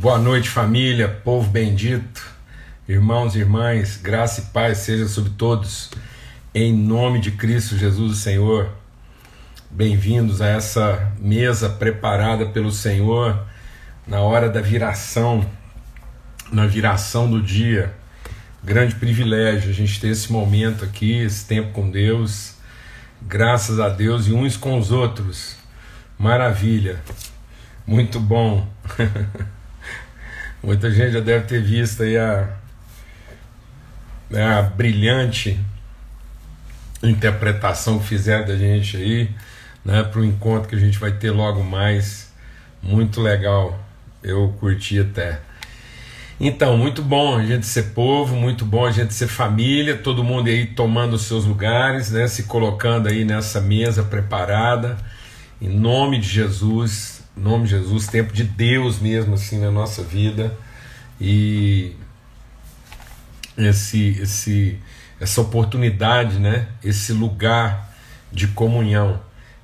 Boa noite, família, povo bendito, irmãos e irmãs, graça e paz seja sobre todos, em nome de Cristo Jesus, o Senhor. Bem-vindos a essa mesa preparada pelo Senhor na hora da viração, na viração do dia. Grande privilégio a gente ter esse momento aqui, esse tempo com Deus, graças a Deus e uns com os outros. Maravilha, muito bom. Muita gente já deve ter visto aí a, né, a brilhante interpretação que fizeram da gente aí, né, para o encontro que a gente vai ter logo mais. Muito legal, eu curti até. Então, muito bom a gente ser povo, muito bom a gente ser família, todo mundo aí tomando os seus lugares, né, se colocando aí nessa mesa preparada, em nome de Jesus, em nome de Jesus, tempo de Deus mesmo assim na nossa vida e esse esse essa oportunidade, né? Esse lugar de comunhão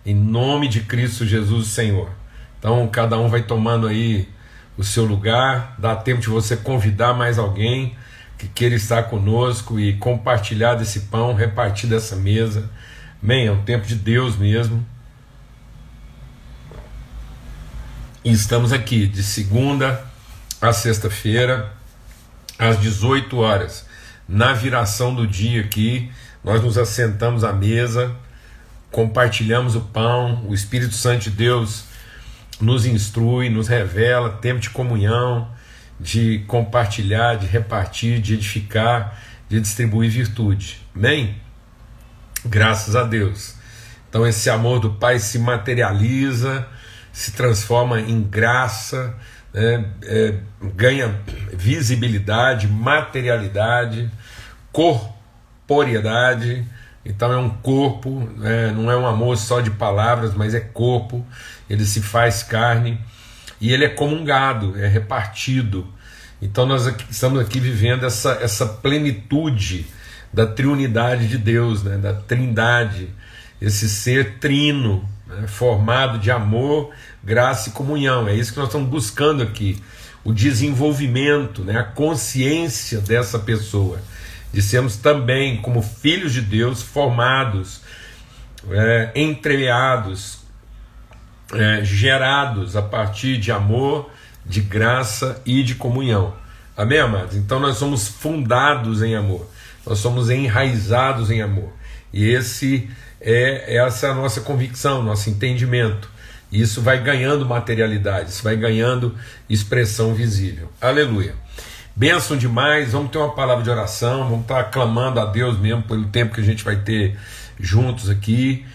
em nome de Cristo Jesus, Senhor. Então, cada um vai tomando aí o seu lugar, dá tempo de você convidar mais alguém que queira estar conosco e compartilhar desse pão, repartir dessa mesa. Amém? É um tempo de Deus mesmo. E estamos aqui de segunda a sexta-feira, às 18 horas, na viração do dia aqui, nós nos assentamos à mesa, compartilhamos o pão, o Espírito Santo de Deus nos instrui, nos revela, tempo de comunhão, de compartilhar, de repartir, de edificar, de distribuir virtude. Amém? Graças a Deus. Então esse amor do Pai se materializa se transforma em graça, né, é, ganha visibilidade, materialidade, corporeidade. Então é um corpo, né, não é um amor só de palavras, mas é corpo. Ele se faz carne e ele é comungado, é repartido. Então nós aqui, estamos aqui vivendo essa, essa plenitude da triunidade de Deus, né, da trindade, esse ser trino, né, formado de amor, graça e comunhão. É isso que nós estamos buscando aqui. O desenvolvimento, né, a consciência dessa pessoa. De sermos também, como filhos de Deus, formados, é, entremeados, é, gerados a partir de amor, de graça e de comunhão. Amém, amados? Então nós somos fundados em amor, nós somos enraizados em amor. E esse é essa é a nossa convicção, nosso entendimento. Isso vai ganhando materialidade, isso vai ganhando expressão visível. Aleluia. Benção demais, vamos ter uma palavra de oração, vamos estar clamando a Deus mesmo pelo tempo que a gente vai ter juntos aqui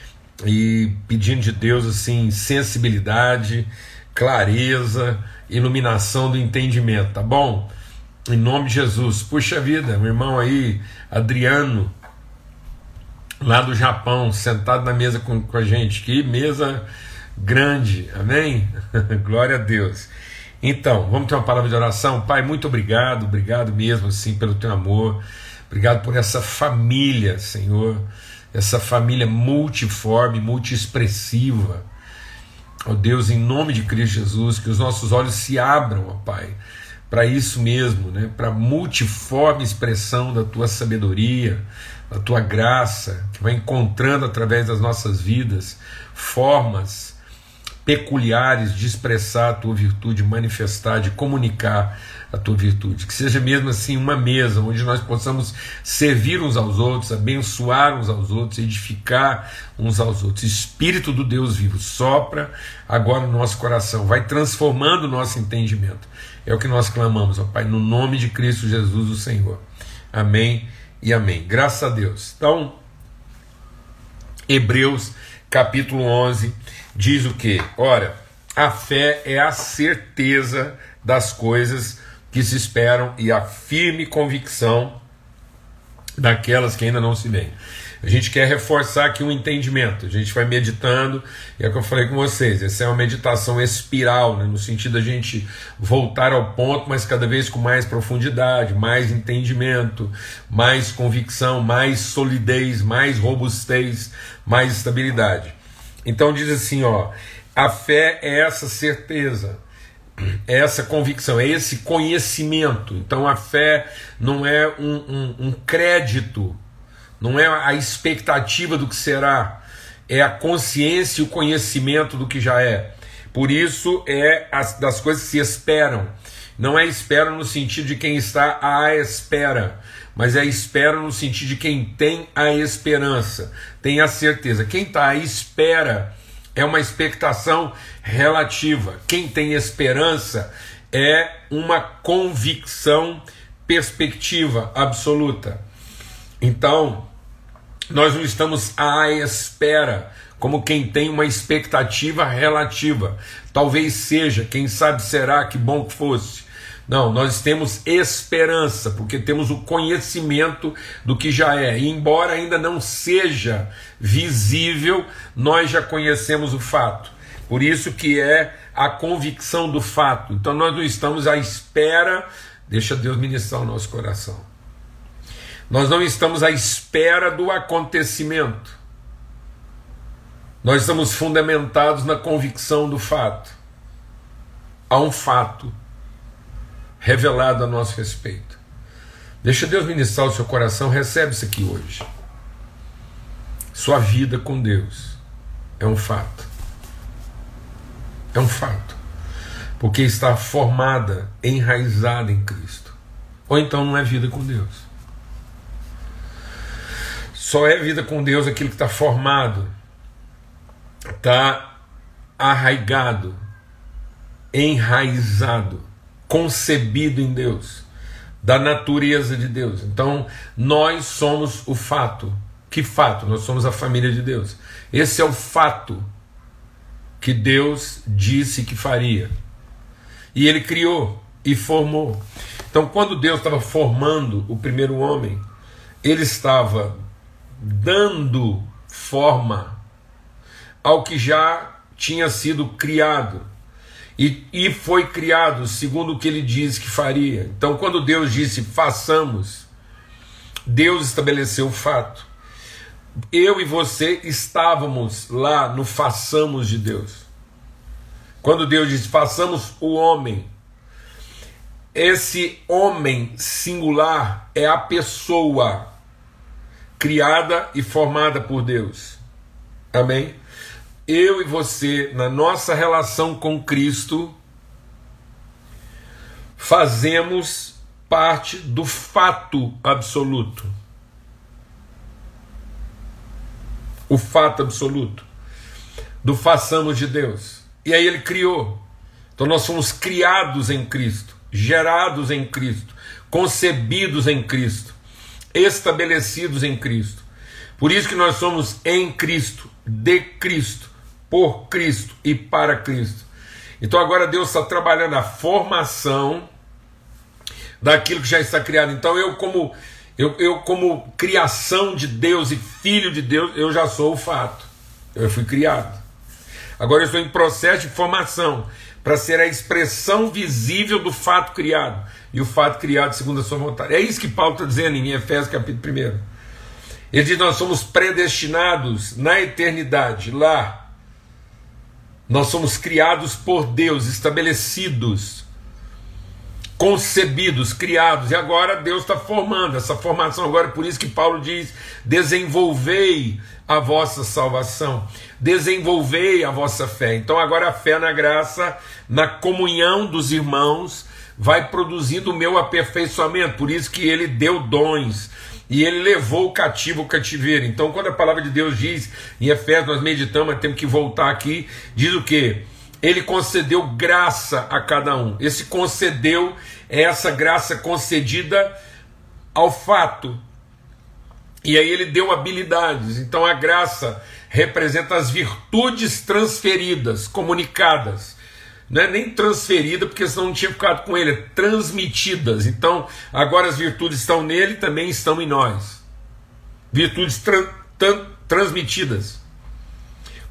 e pedindo de Deus assim sensibilidade, clareza, iluminação do entendimento, tá bom? Em nome de Jesus. Puxa vida, meu irmão aí, Adriano, lá do Japão, sentado na mesa com, com a gente. Que mesa grande, amém? Glória a Deus. Então, vamos ter uma palavra de oração. Pai, muito obrigado, obrigado mesmo assim pelo teu amor. Obrigado por essa família, Senhor, essa família multiforme, multiexpressiva. Ó oh Deus, em nome de Cristo Jesus, que os nossos olhos se abram, ó Pai, para isso mesmo, né? para multiforme expressão da tua sabedoria, da tua graça, que vai encontrando através das nossas vidas formas peculiares de expressar a tua virtude, manifestar, de comunicar a tua virtude. Que seja mesmo assim uma mesa onde nós possamos servir uns aos outros, abençoar uns aos outros, edificar uns aos outros. Espírito do Deus vivo sopra agora no nosso coração, vai transformando o nosso entendimento. É o que nós clamamos, ó Pai, no nome de Cristo Jesus, o Senhor. Amém e amém. Graças a Deus. Então, Hebreus capítulo 11 diz o que? Ora, a fé é a certeza das coisas que se esperam e a firme convicção daquelas que ainda não se veem. A gente quer reforçar aqui um entendimento. A gente vai meditando, e é o que eu falei com vocês. Essa é uma meditação espiral, né, no sentido da gente voltar ao ponto, mas cada vez com mais profundidade, mais entendimento, mais convicção, mais solidez, mais robustez, mais estabilidade. Então diz assim, ó, a fé é essa certeza é essa convicção, é esse conhecimento. Então a fé não é um, um, um crédito, não é a expectativa do que será, é a consciência e o conhecimento do que já é. Por isso é as, das coisas que se esperam. Não é espera no sentido de quem está à espera, mas é espera no sentido de quem tem a esperança, tem a certeza. Quem está à espera é uma expectação relativa. Quem tem esperança é uma convicção perspectiva absoluta. Então, nós não estamos à espera como quem tem uma expectativa relativa. Talvez seja, quem sabe será, que bom que fosse. Não, nós temos esperança, porque temos o conhecimento do que já é. E embora ainda não seja visível, nós já conhecemos o fato. Por isso que é a convicção do fato. Então nós não estamos à espera, deixa Deus ministrar o nosso coração. Nós não estamos à espera do acontecimento. Nós estamos fundamentados na convicção do fato. Há um fato revelado a nosso respeito. Deixa Deus ministrar o seu coração, recebe isso aqui hoje. Sua vida com Deus é um fato. É um fato. Porque está formada, enraizada em Cristo. Ou então não é vida com Deus. Só é vida com Deus aquilo que está formado, está arraigado, enraizado concebido em Deus, da natureza de Deus. Então, nós somos o fato. Que fato? Nós somos a família de Deus. Esse é o fato que Deus disse que faria. E ele criou e formou. Então, quando Deus estava formando o primeiro homem, ele estava dando forma ao que já tinha sido criado. E, e foi criado segundo o que ele diz que faria. Então, quando Deus disse façamos, Deus estabeleceu o fato. Eu e você estávamos lá no façamos de Deus. Quando Deus disse façamos o homem, esse homem singular é a pessoa criada e formada por Deus. Amém? Eu e você, na nossa relação com Cristo, fazemos parte do fato absoluto. O fato absoluto do façamos de Deus. E aí ele criou. Então nós somos criados em Cristo, gerados em Cristo, concebidos em Cristo, estabelecidos em Cristo. Por isso que nós somos em Cristo, de Cristo por Cristo e para Cristo. Então agora Deus está trabalhando a formação daquilo que já está criado. Então eu como eu, eu como criação de Deus e filho de Deus, eu já sou o fato. Eu fui criado. Agora eu estou em processo de formação para ser a expressão visível do fato criado e o fato criado segundo a sua vontade. É isso que Paulo está dizendo em Efésios capítulo 1. Ele diz: Nós somos predestinados na eternidade, lá, nós somos criados por Deus, estabelecidos, concebidos, criados, e agora Deus está formando essa formação. Agora, por isso que Paulo diz: desenvolvei a vossa salvação, desenvolvei a vossa fé. Então, agora a fé na graça, na comunhão dos irmãos, vai produzindo o meu aperfeiçoamento. Por isso que ele deu dons e ele levou o cativo ao cativeiro. Então, quando a palavra de Deus diz, em Efésios, nós meditamos, temos que voltar aqui, diz o que? Ele concedeu graça a cada um. Esse concedeu é essa graça concedida ao fato. E aí ele deu habilidades. Então a graça representa as virtudes transferidas, comunicadas não é nem transferida, porque senão não tinha ficado com ele, é transmitidas. Então, agora as virtudes estão nele também estão em nós. Virtudes tra transmitidas,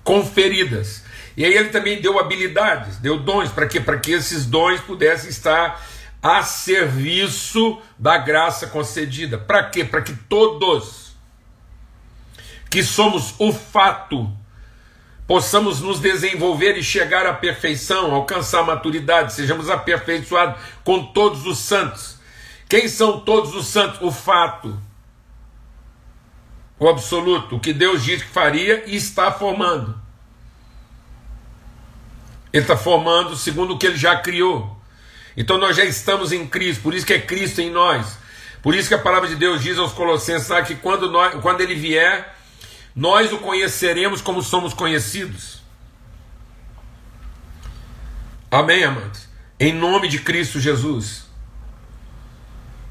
conferidas. E aí ele também deu habilidades, deu dons, para quê? Para que esses dons pudessem estar a serviço da graça concedida. Para quê? Para que todos que somos o fato possamos nos desenvolver e chegar à perfeição, alcançar a maturidade, sejamos aperfeiçoados com todos os santos. Quem são todos os santos? O fato, o absoluto, o que Deus diz que faria e está formando. Ele está formando segundo o que ele já criou. Então nós já estamos em Cristo, por isso que é Cristo em nós. Por isso que a palavra de Deus diz aos Colossenses que quando, nós, quando ele vier, nós o conheceremos como somos conhecidos. Amém, amados? Em nome de Cristo Jesus.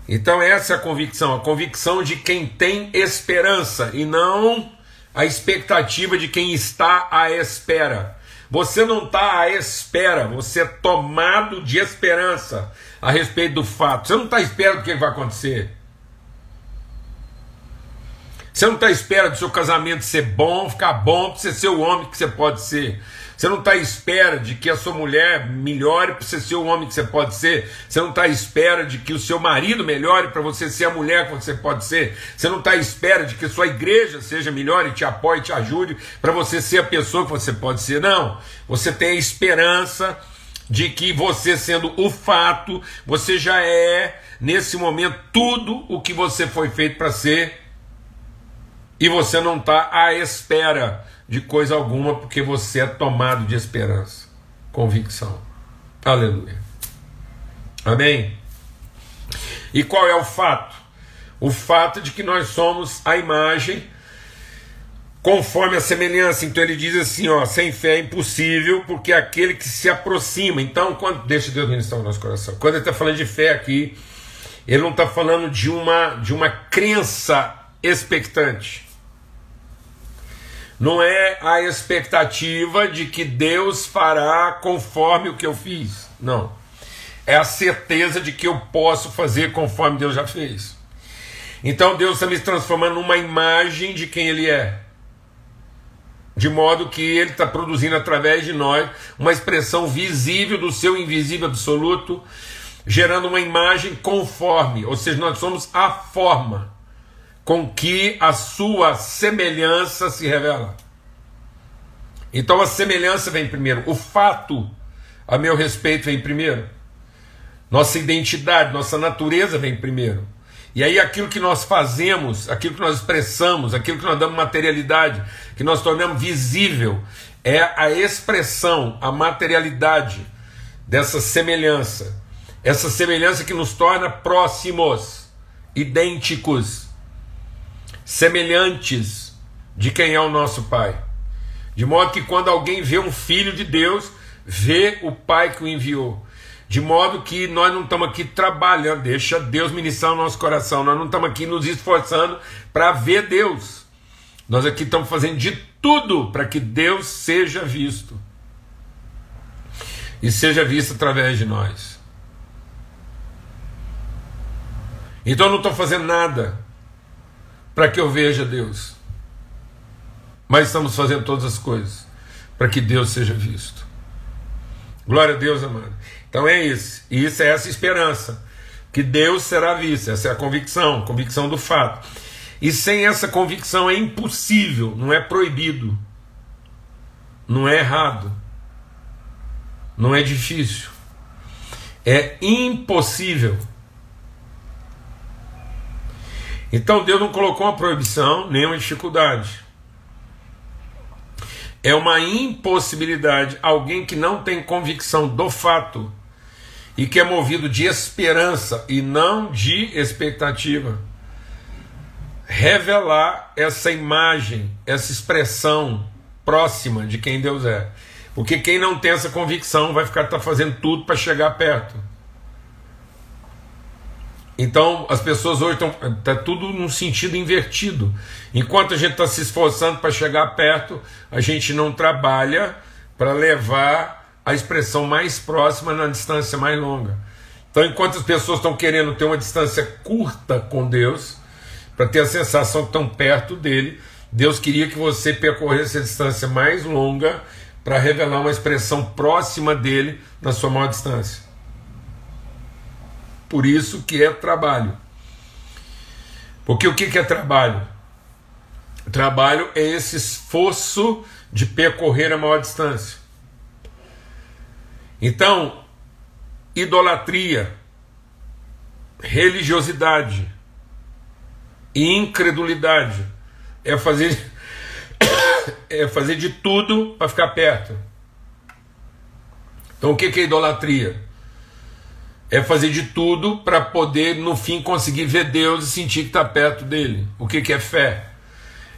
Então, essa é a convicção, a convicção de quem tem esperança e não a expectativa de quem está à espera. Você não está à espera, você é tomado de esperança a respeito do fato. Você não está à espera do que vai acontecer. Você não está à espera do seu casamento ser bom, ficar bom, para você ser o homem que você pode ser. Você não está à espera de que a sua mulher melhore para você ser o homem que você pode ser. Você não está à espera de que o seu marido melhore para você ser a mulher que você pode ser. Você não está à espera de que sua igreja seja melhor e te apoie, te ajude para você ser a pessoa que você pode ser. Não. Você tem a esperança de que você, sendo o fato, você já é, nesse momento, tudo o que você foi feito para ser. E você não está à espera de coisa alguma, porque você é tomado de esperança, convicção. Aleluia. Amém? E qual é o fato? O fato de que nós somos a imagem conforme a semelhança. Então ele diz assim, ó, sem fé é impossível, porque é aquele que se aproxima. Então, quando deixa Deus ministrar o nosso coração. Quando ele está falando de fé aqui, ele não está falando de uma de uma crença expectante não é a expectativa de que Deus fará conforme o que eu fiz. Não. É a certeza de que eu posso fazer conforme Deus já fez. Então Deus está me transformando numa imagem de quem Ele é. De modo que Ele está produzindo através de nós uma expressão visível do seu invisível absoluto, gerando uma imagem conforme, ou seja, nós somos a forma com que a sua semelhança se revela. Então a semelhança vem primeiro, o fato a meu respeito vem primeiro. Nossa identidade, nossa natureza vem primeiro. E aí aquilo que nós fazemos, aquilo que nós expressamos, aquilo que nós damos materialidade, que nós tornamos visível, é a expressão, a materialidade dessa semelhança. Essa semelhança que nos torna próximos, idênticos semelhantes de quem é o nosso Pai. De modo que quando alguém vê um filho de Deus, vê o Pai que o enviou. De modo que nós não estamos aqui trabalhando, deixa Deus ministrar o nosso coração, nós não estamos aqui nos esforçando para ver Deus. Nós aqui estamos fazendo de tudo para que Deus seja visto. E seja visto através de nós. Então eu não estou fazendo nada para que eu veja Deus. Mas estamos fazendo todas as coisas para que Deus seja visto. Glória a Deus, amado. Então é isso. E isso é essa esperança. Que Deus será visto. Essa é a convicção, convicção do fato. E sem essa convicção é impossível, não é proibido, não é errado, não é difícil, é impossível então Deus não colocou uma proibição, nem uma dificuldade. É uma impossibilidade. Alguém que não tem convicção do fato e que é movido de esperança e não de expectativa, revelar essa imagem, essa expressão próxima de quem Deus é. Porque quem não tem essa convicção vai ficar tá fazendo tudo para chegar perto. Então as pessoas hoje estão. Está tudo num sentido invertido. Enquanto a gente está se esforçando para chegar perto, a gente não trabalha para levar a expressão mais próxima na distância mais longa. Então, enquanto as pessoas estão querendo ter uma distância curta com Deus, para ter a sensação que estão perto dele, Deus queria que você percorresse a distância mais longa para revelar uma expressão próxima dele na sua maior distância. Por isso que é trabalho. Porque o que é trabalho? Trabalho é esse esforço de percorrer a maior distância. Então, idolatria, religiosidade e incredulidade é fazer é fazer de tudo para ficar perto. Então o que é idolatria? É fazer de tudo para poder no fim conseguir ver Deus e sentir que está perto dele. O que é fé?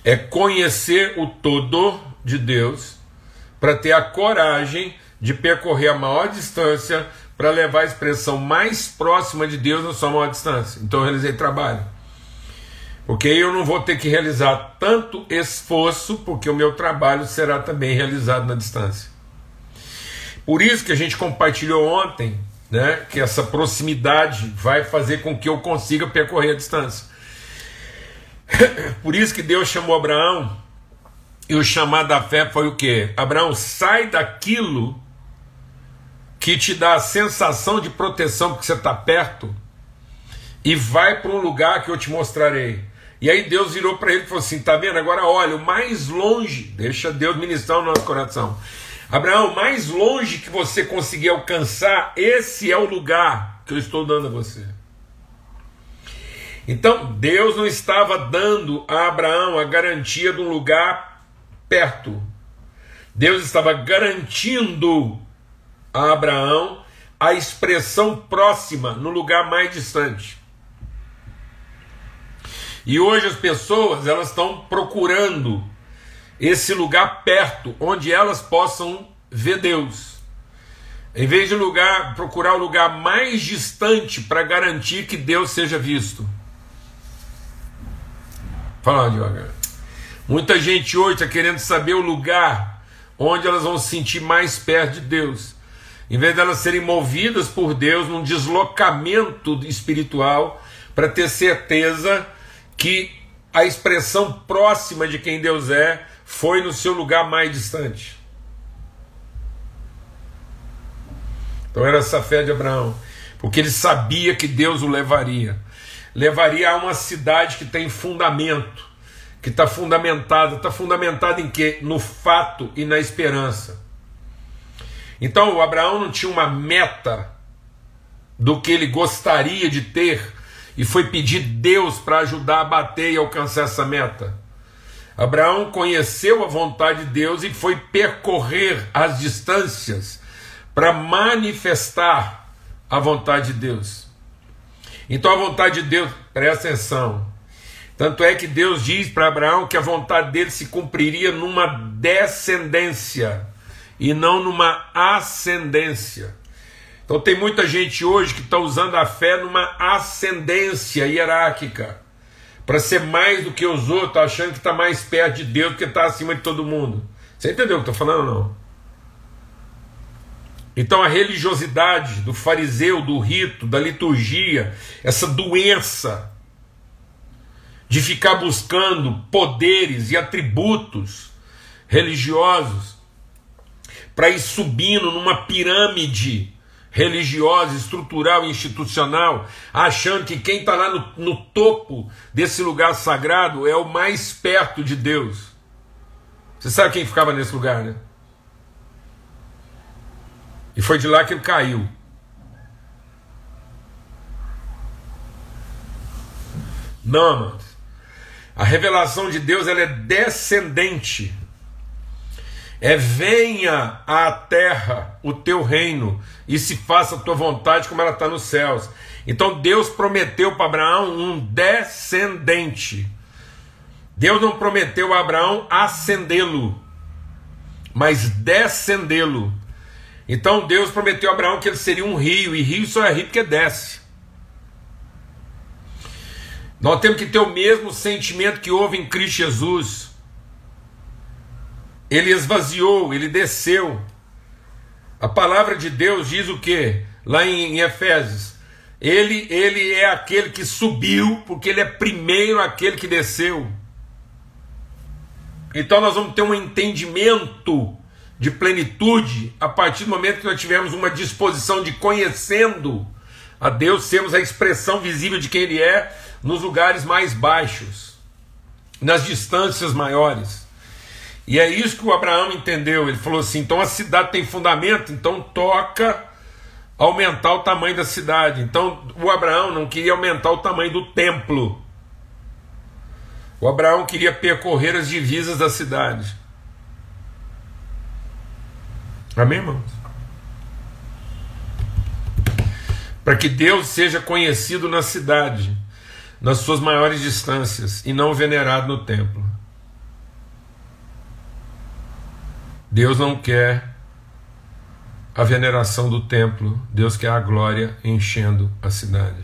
É conhecer o todo de Deus para ter a coragem de percorrer a maior distância para levar a expressão mais próxima de Deus na sua maior distância. Então eu realizei trabalho. Porque eu não vou ter que realizar tanto esforço, porque o meu trabalho será também realizado na distância. Por isso que a gente compartilhou ontem, né, que essa proximidade vai fazer com que eu consiga percorrer a distância. Por isso que Deus chamou Abraão, e o chamado da fé foi o que? Abraão, sai daquilo que te dá a sensação de proteção porque você está perto e vai para um lugar que eu te mostrarei. E aí Deus virou para ele e falou assim: tá vendo? Agora olha, o mais longe, deixa Deus ministrar o nosso coração. Abraão, mais longe que você conseguir alcançar, esse é o lugar que eu estou dando a você. Então Deus não estava dando a Abraão a garantia de um lugar perto. Deus estava garantindo a Abraão a expressão próxima no lugar mais distante. E hoje as pessoas elas estão procurando esse lugar perto, onde elas possam ver Deus. Em vez de lugar, procurar o lugar mais distante para garantir que Deus seja visto. Fala devagar. Muita gente hoje está querendo saber o lugar onde elas vão se sentir mais perto de Deus. Em vez de elas serem movidas por Deus num deslocamento espiritual para ter certeza que a expressão próxima de quem Deus é foi no seu lugar mais distante. Então era essa fé de Abraão, porque ele sabia que Deus o levaria. Levaria a uma cidade que tem fundamento, que está fundamentada. Está fundamentada em quê? No fato e na esperança. Então o Abraão não tinha uma meta do que ele gostaria de ter e foi pedir Deus para ajudar a bater e alcançar essa meta. Abraão conheceu a vontade de Deus e foi percorrer as distâncias para manifestar a vontade de Deus. Então a vontade de Deus, presta atenção. Tanto é que Deus diz para Abraão que a vontade dele se cumpriria numa descendência e não numa ascendência. Então tem muita gente hoje que está usando a fé numa ascendência hierárquica para ser mais do que os outros, achando que está mais perto de Deus porque está acima de todo mundo. Você entendeu o que eu estou falando não? Então a religiosidade do fariseu, do rito, da liturgia, essa doença de ficar buscando poderes e atributos religiosos para ir subindo numa pirâmide religiosa, estrutural e institucional, achando que quem está lá no, no topo desse lugar sagrado é o mais perto de Deus. Você sabe quem ficava nesse lugar, né? E foi de lá que ele caiu. Não, amados. A revelação de Deus ela é descendente é venha à terra o teu reino e se faça a tua vontade como ela está nos céus. Então Deus prometeu para Abraão um descendente. Deus não prometeu a Abraão ascendê-lo, mas descendê-lo. Então Deus prometeu a Abraão que ele seria um rio, e rio só é rio porque desce. Nós temos que ter o mesmo sentimento que houve em Cristo Jesus ele esvaziou, ele desceu. A palavra de Deus diz o que? Lá em, em Efésios. Ele, ele é aquele que subiu, porque ele é primeiro aquele que desceu. Então nós vamos ter um entendimento de plenitude a partir do momento que nós tivermos uma disposição de conhecendo a Deus, sermos a expressão visível de quem Ele é nos lugares mais baixos, nas distâncias maiores. E é isso que o Abraão entendeu. Ele falou assim: então a cidade tem fundamento, então toca aumentar o tamanho da cidade. Então o Abraão não queria aumentar o tamanho do templo. O Abraão queria percorrer as divisas da cidade. Amém, irmãos? Para que Deus seja conhecido na cidade, nas suas maiores distâncias, e não venerado no templo. Deus não quer a veneração do templo, Deus quer a glória enchendo a cidade.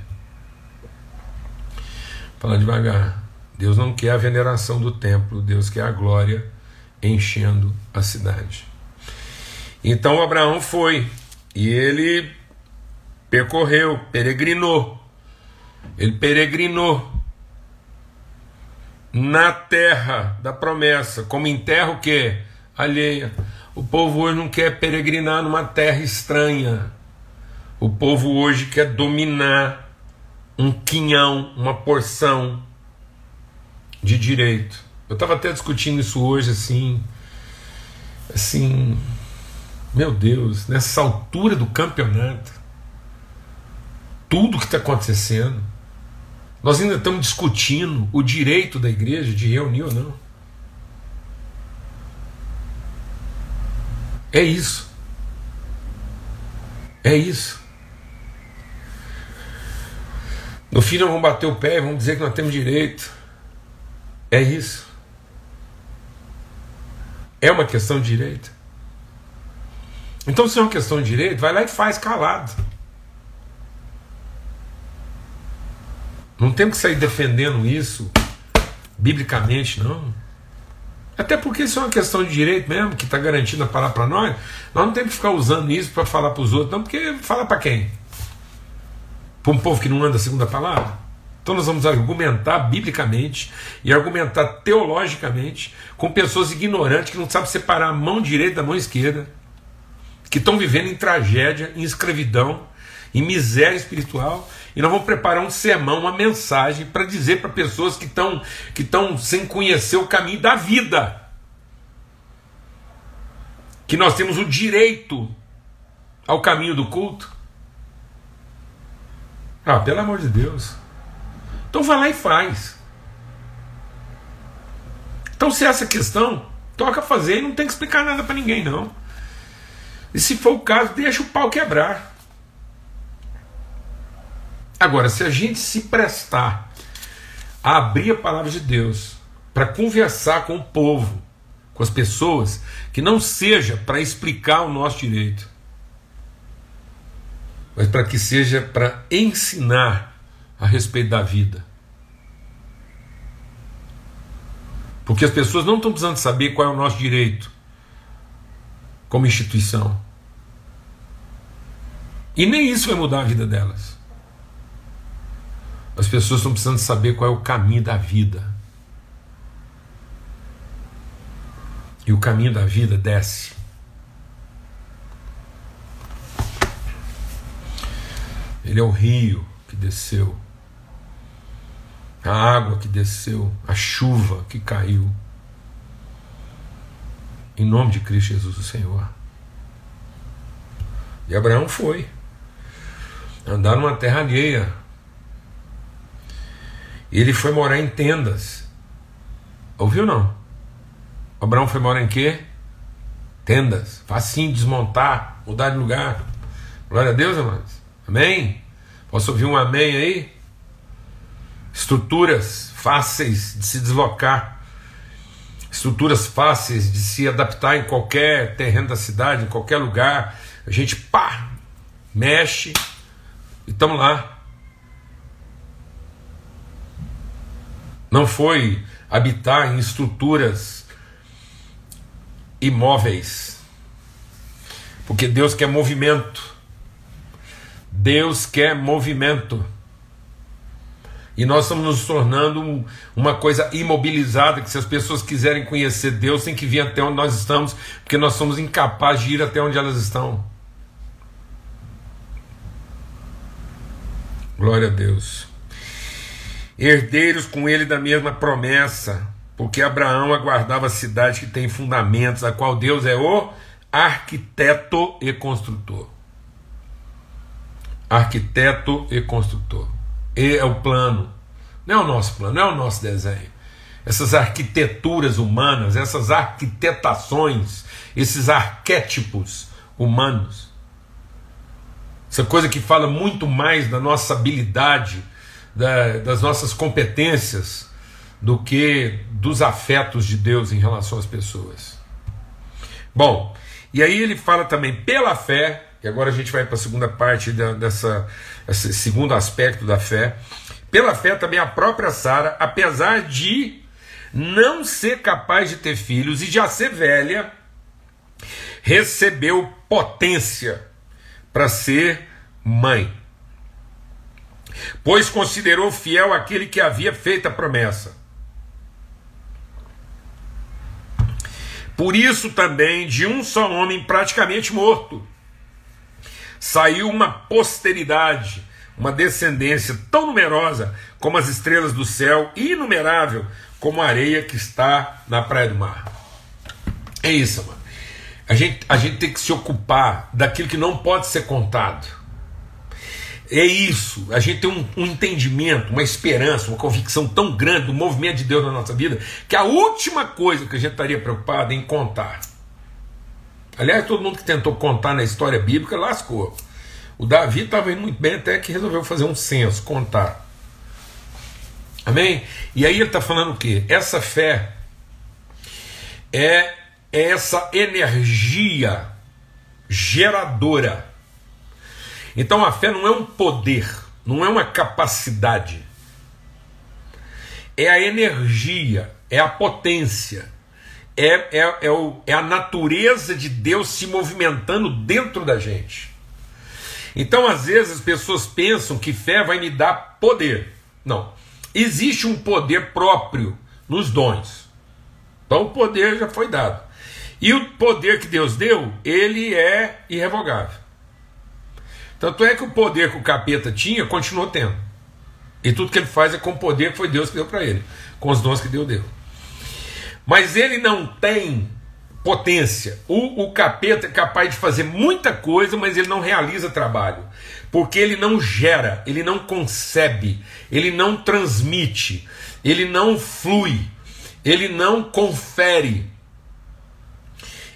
Fala devagar. Deus não quer a veneração do templo, Deus quer a glória enchendo a cidade. Então Abraão foi e ele percorreu, peregrinou. Ele peregrinou na terra da promessa, como em terra o que? Alheia. O povo hoje não quer peregrinar numa terra estranha. O povo hoje quer dominar um quinhão, uma porção de direito. Eu estava até discutindo isso hoje, assim, assim, meu Deus, nessa altura do campeonato, tudo que está acontecendo, nós ainda estamos discutindo o direito da igreja de reunir ou não. É isso. É isso. No fim, nós vamos bater o pé vamos dizer que nós temos direito. É isso. É uma questão de direito. Então, se é uma questão de direito, vai lá e faz calado. Não temos que sair defendendo isso biblicamente, não. Até porque isso é uma questão de direito mesmo, que está garantido a palavra para nós. Nós não temos que ficar usando isso para falar para os outros, não, porque fala para quem? Para um povo que não anda a palavra? Então nós vamos argumentar biblicamente e argumentar teologicamente com pessoas ignorantes que não sabem separar a mão direita da mão esquerda, que estão vivendo em tragédia, em escravidão, em miséria espiritual, e nós vamos preparar um sermão, uma mensagem para dizer para pessoas que estão que estão sem conhecer o caminho da vida que nós temos o direito ao caminho do culto. Ah, pelo amor de Deus. Então vai lá e faz. Então, se é essa questão, toca fazer e não tem que explicar nada para ninguém, não. E se for o caso, deixa o pau quebrar. Agora, se a gente se prestar a abrir a palavra de Deus para conversar com o povo, com as pessoas, que não seja para explicar o nosso direito, mas para que seja para ensinar a respeito da vida. Porque as pessoas não estão precisando saber qual é o nosso direito como instituição. E nem isso vai mudar a vida delas. As pessoas estão precisando saber qual é o caminho da vida. E o caminho da vida desce. Ele é o rio que desceu a água que desceu, a chuva que caiu. Em nome de Cristo Jesus, o Senhor. E Abraão foi andar numa terra alheia. E ele foi morar em tendas. Ouviu não? Abraão foi morar em quê? Tendas. Facinho desmontar, mudar de lugar. Glória a Deus, amados. Amém? Posso ouvir um amém aí? estruturas fáceis de se deslocar, estruturas fáceis de se adaptar em qualquer terreno da cidade, em qualquer lugar. A gente pá, mexe e estamos lá. Não foi habitar em estruturas imóveis, porque Deus quer movimento. Deus quer movimento. E nós estamos nos tornando um, uma coisa imobilizada, que se as pessoas quiserem conhecer Deus, tem que vir até onde nós estamos, porque nós somos incapazes de ir até onde elas estão. Glória a Deus. Herdeiros com ele da mesma promessa, porque Abraão aguardava a cidade que tem fundamentos, a qual Deus é o arquiteto e construtor. Arquiteto e construtor. E é o plano. Não é o nosso plano, não é o nosso desenho. Essas arquiteturas humanas, essas arquitetações, esses arquétipos humanos. Essa coisa que fala muito mais da nossa habilidade, da, das nossas competências, do que dos afetos de Deus em relação às pessoas. Bom, e aí ele fala também pela fé, e agora a gente vai para a segunda parte da, dessa, esse segundo aspecto da fé. Pela fé também a própria Sara, apesar de não ser capaz de ter filhos e já ser velha, recebeu potência para ser mãe. Pois considerou fiel aquele que havia feito a promessa. Por isso também, de um só homem praticamente morto, saiu uma posteridade, uma descendência tão numerosa como as estrelas do céu, inumerável como a areia que está na praia do mar. É isso, mano. A gente, a gente tem que se ocupar daquilo que não pode ser contado. É isso, a gente tem um, um, entendimento, uma esperança, uma convicção tão grande do movimento de Deus na nossa vida, que a última coisa que a gente estaria preocupado é em contar. Aliás, todo mundo que tentou contar na história bíblica lascou. O Davi estava indo muito bem até que resolveu fazer um censo, contar. Amém? E aí ele está falando o quê? Essa fé é, é essa energia geradora então a fé não é um poder, não é uma capacidade, é a energia, é a potência, é, é, é, o, é a natureza de Deus se movimentando dentro da gente. Então, às vezes, as pessoas pensam que fé vai me dar poder. Não. Existe um poder próprio nos dons. Então, o poder já foi dado. E o poder que Deus deu, ele é irrevogável. Tanto é que o poder que o capeta tinha, continuou tendo. E tudo que ele faz é com o poder que foi Deus que deu para ele, com os dons que Deus deu. Mas ele não tem potência. O, o capeta é capaz de fazer muita coisa, mas ele não realiza trabalho. Porque ele não gera, ele não concebe, ele não transmite, ele não flui, ele não confere,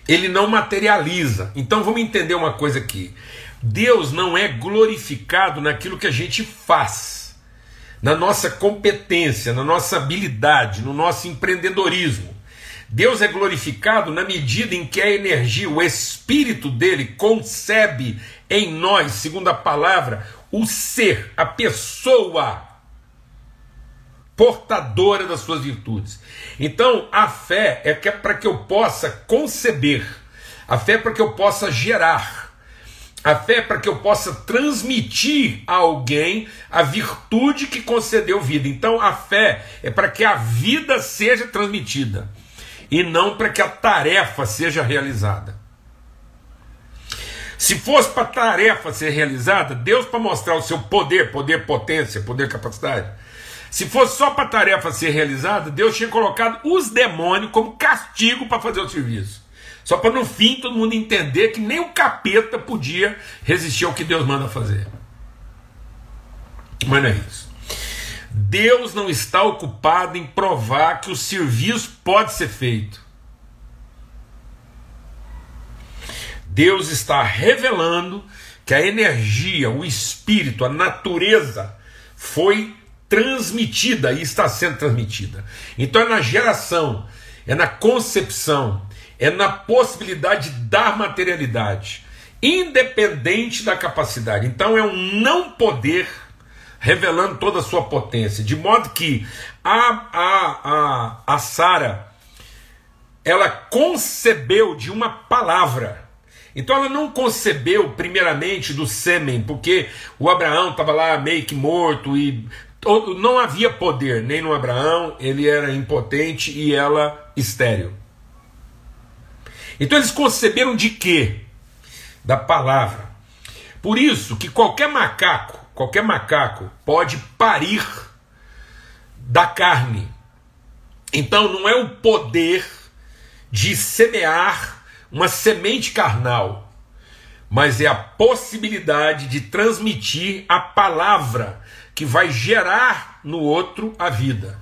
ele não materializa. Então vamos entender uma coisa aqui. Deus não é glorificado naquilo que a gente faz, na nossa competência, na nossa habilidade, no nosso empreendedorismo. Deus é glorificado na medida em que a energia, o espírito dele concebe em nós, segundo a palavra, o ser, a pessoa portadora das suas virtudes. Então, a fé é, é para que eu possa conceber, a fé é para que eu possa gerar, a fé é para que eu possa transmitir a alguém a virtude que concedeu vida. Então a fé é para que a vida seja transmitida e não para que a tarefa seja realizada. Se fosse para a tarefa ser realizada, Deus para mostrar o seu poder, poder, potência, poder, capacidade. Se fosse só para a tarefa ser realizada, Deus tinha colocado os demônios como castigo para fazer o serviço. Só para no fim todo mundo entender que nem o capeta podia resistir ao que Deus manda fazer. Mas não é isso. Deus não está ocupado em provar que o serviço pode ser feito. Deus está revelando que a energia, o espírito, a natureza foi transmitida e está sendo transmitida. Então é na geração, é na concepção, é na possibilidade de dar materialidade, independente da capacidade. Então é um não poder revelando toda a sua potência, de modo que a, a, a, a Sara ela concebeu de uma palavra. Então ela não concebeu primeiramente do sêmen, porque o Abraão estava lá meio que morto e não havia poder nem no Abraão, ele era impotente e ela estéril. Então eles conceberam de quê? Da palavra. Por isso que qualquer macaco, qualquer macaco pode parir da carne. Então não é o poder de semear uma semente carnal, mas é a possibilidade de transmitir a palavra que vai gerar no outro a vida.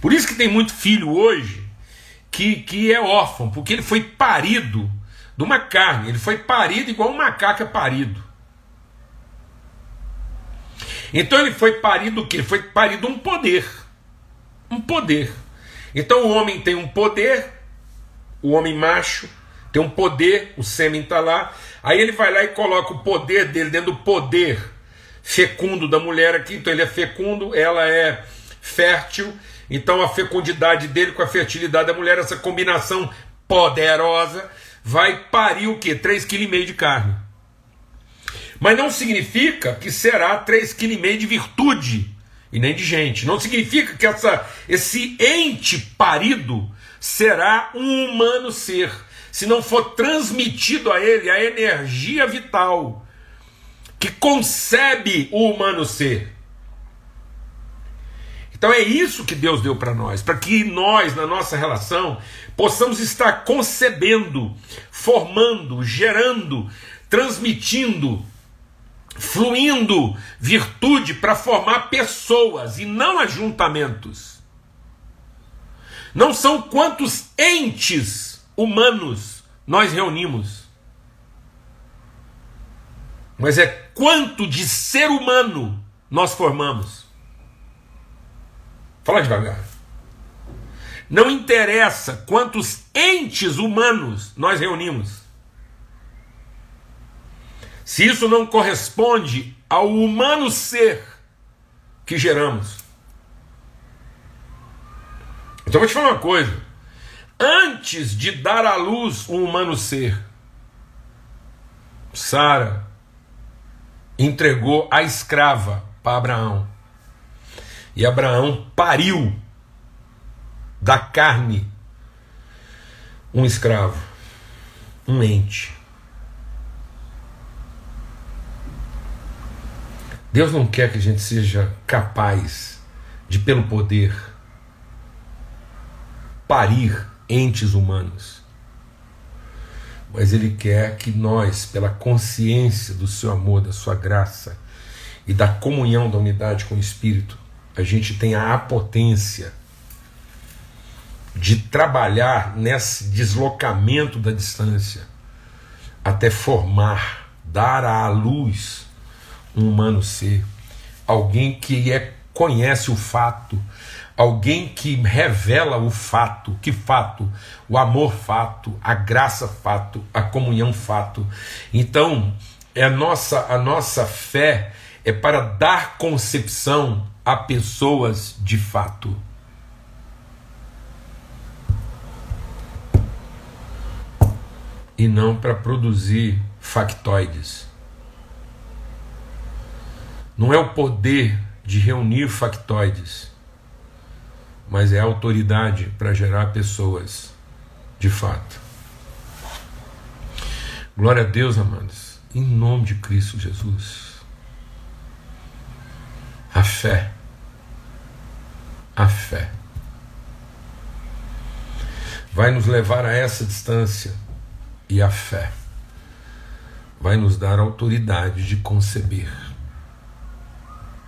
Por isso que tem muito filho hoje que, que é órfão, porque ele foi parido de uma carne, ele foi parido igual um macaco é parido. Então ele foi parido o quê? Ele foi parido um poder. Um poder. Então o homem tem um poder, o homem macho tem um poder, o sêmen está lá. Aí ele vai lá e coloca o poder dele dentro do poder fecundo da mulher aqui. Então ele é fecundo, ela é fértil. Então a fecundidade dele com a fertilidade da mulher, essa combinação poderosa, vai parir o quê? 3,5 kg de carne. Mas não significa que será 3,5 kg de virtude e nem de gente. Não significa que essa, esse ente parido será um humano ser, se não for transmitido a ele a energia vital que concebe o humano ser. Então é isso que Deus deu para nós, para que nós, na nossa relação, possamos estar concebendo, formando, gerando, transmitindo fluindo virtude para formar pessoas e não ajuntamentos. Não são quantos entes humanos nós reunimos, mas é quanto de ser humano nós formamos. Fala devagar. Não interessa quantos entes humanos nós reunimos se isso não corresponde ao humano ser que geramos. Então vou te falar uma coisa. Antes de dar à luz um humano ser, Sara entregou a escrava para Abraão. E Abraão pariu da carne um escravo, um ente. Deus não quer que a gente seja capaz de, pelo poder, parir entes humanos. Mas Ele quer que nós, pela consciência do seu amor, da sua graça e da comunhão da unidade com o Espírito, a gente tenha a potência de trabalhar nesse deslocamento da distância até formar, dar à luz um humano ser, alguém que é, conhece o fato, alguém que revela o fato, que fato? O amor fato, a graça fato, a comunhão fato. Então, é a nossa a nossa fé é para dar concepção a pessoas de fato. E não para produzir factoides. Não é o poder de reunir factoides, mas é a autoridade para gerar pessoas de fato. Glória a Deus, amados, em nome de Cristo Jesus. A fé, a fé, vai nos levar a essa distância e a fé. Vai nos dar autoridade de conceber.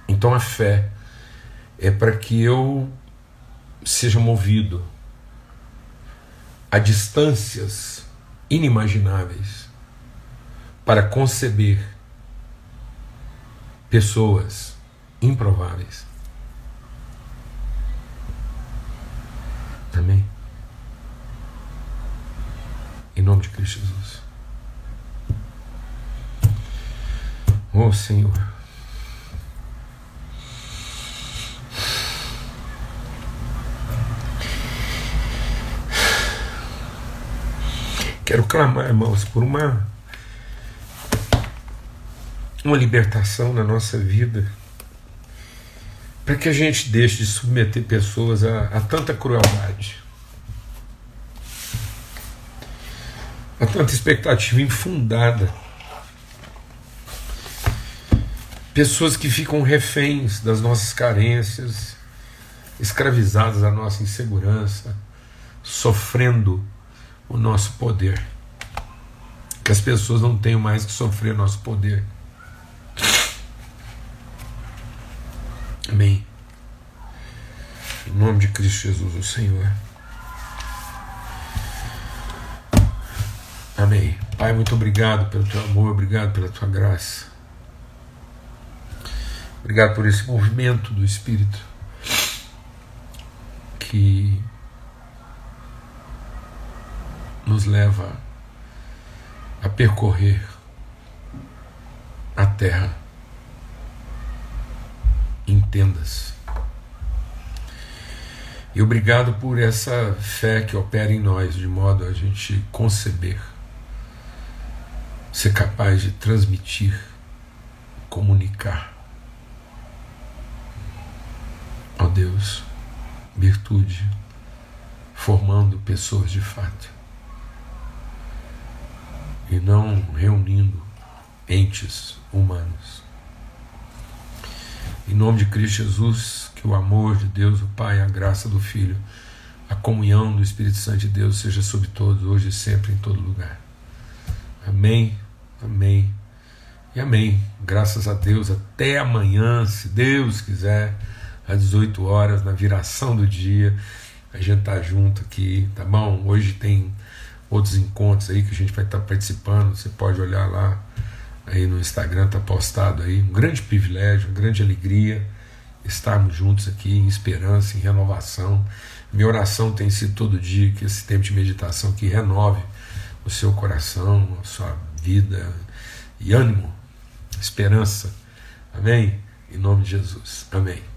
Então a fé é para que eu seja movido a distâncias inimagináveis para conceber pessoas improváveis. Amém? Em nome de Cristo Jesus. Oh Senhor. Quero clamar, irmãos, por uma uma libertação na nossa vida, para que a gente deixe de submeter pessoas a, a tanta crueldade, a tanta expectativa infundada. Pessoas que ficam reféns das nossas carências, escravizadas à nossa insegurança, sofrendo o nosso poder. Que as pessoas não tenham mais que sofrer o nosso poder. Amém. Em nome de Cristo Jesus, o Senhor. Amém. Pai, muito obrigado pelo teu amor, obrigado pela tua graça. Obrigado por esse movimento do Espírito que nos leva a percorrer a terra em tendas. E obrigado por essa fé que opera em nós, de modo a gente conceber ser capaz de transmitir, comunicar. Ó Deus, virtude, formando pessoas de fato. E não reunindo entes humanos. Em nome de Cristo Jesus, que o amor de Deus, o Pai, a graça do Filho, a comunhão do Espírito Santo de Deus seja sobre todos, hoje e sempre, em todo lugar. Amém. Amém. E amém. Graças a Deus. Até amanhã, se Deus quiser, às 18 horas, na viração do dia. A gente tá junto aqui, tá bom? Hoje tem outros encontros aí que a gente vai estar tá participando. Você pode olhar lá aí no Instagram, tá postado aí. Um grande privilégio, uma grande alegria estarmos juntos aqui em esperança, em renovação. Minha oração tem sido todo dia que esse tempo de meditação que renove o seu coração, a sua vida e ânimo, esperança. Amém? Em nome de Jesus. Amém.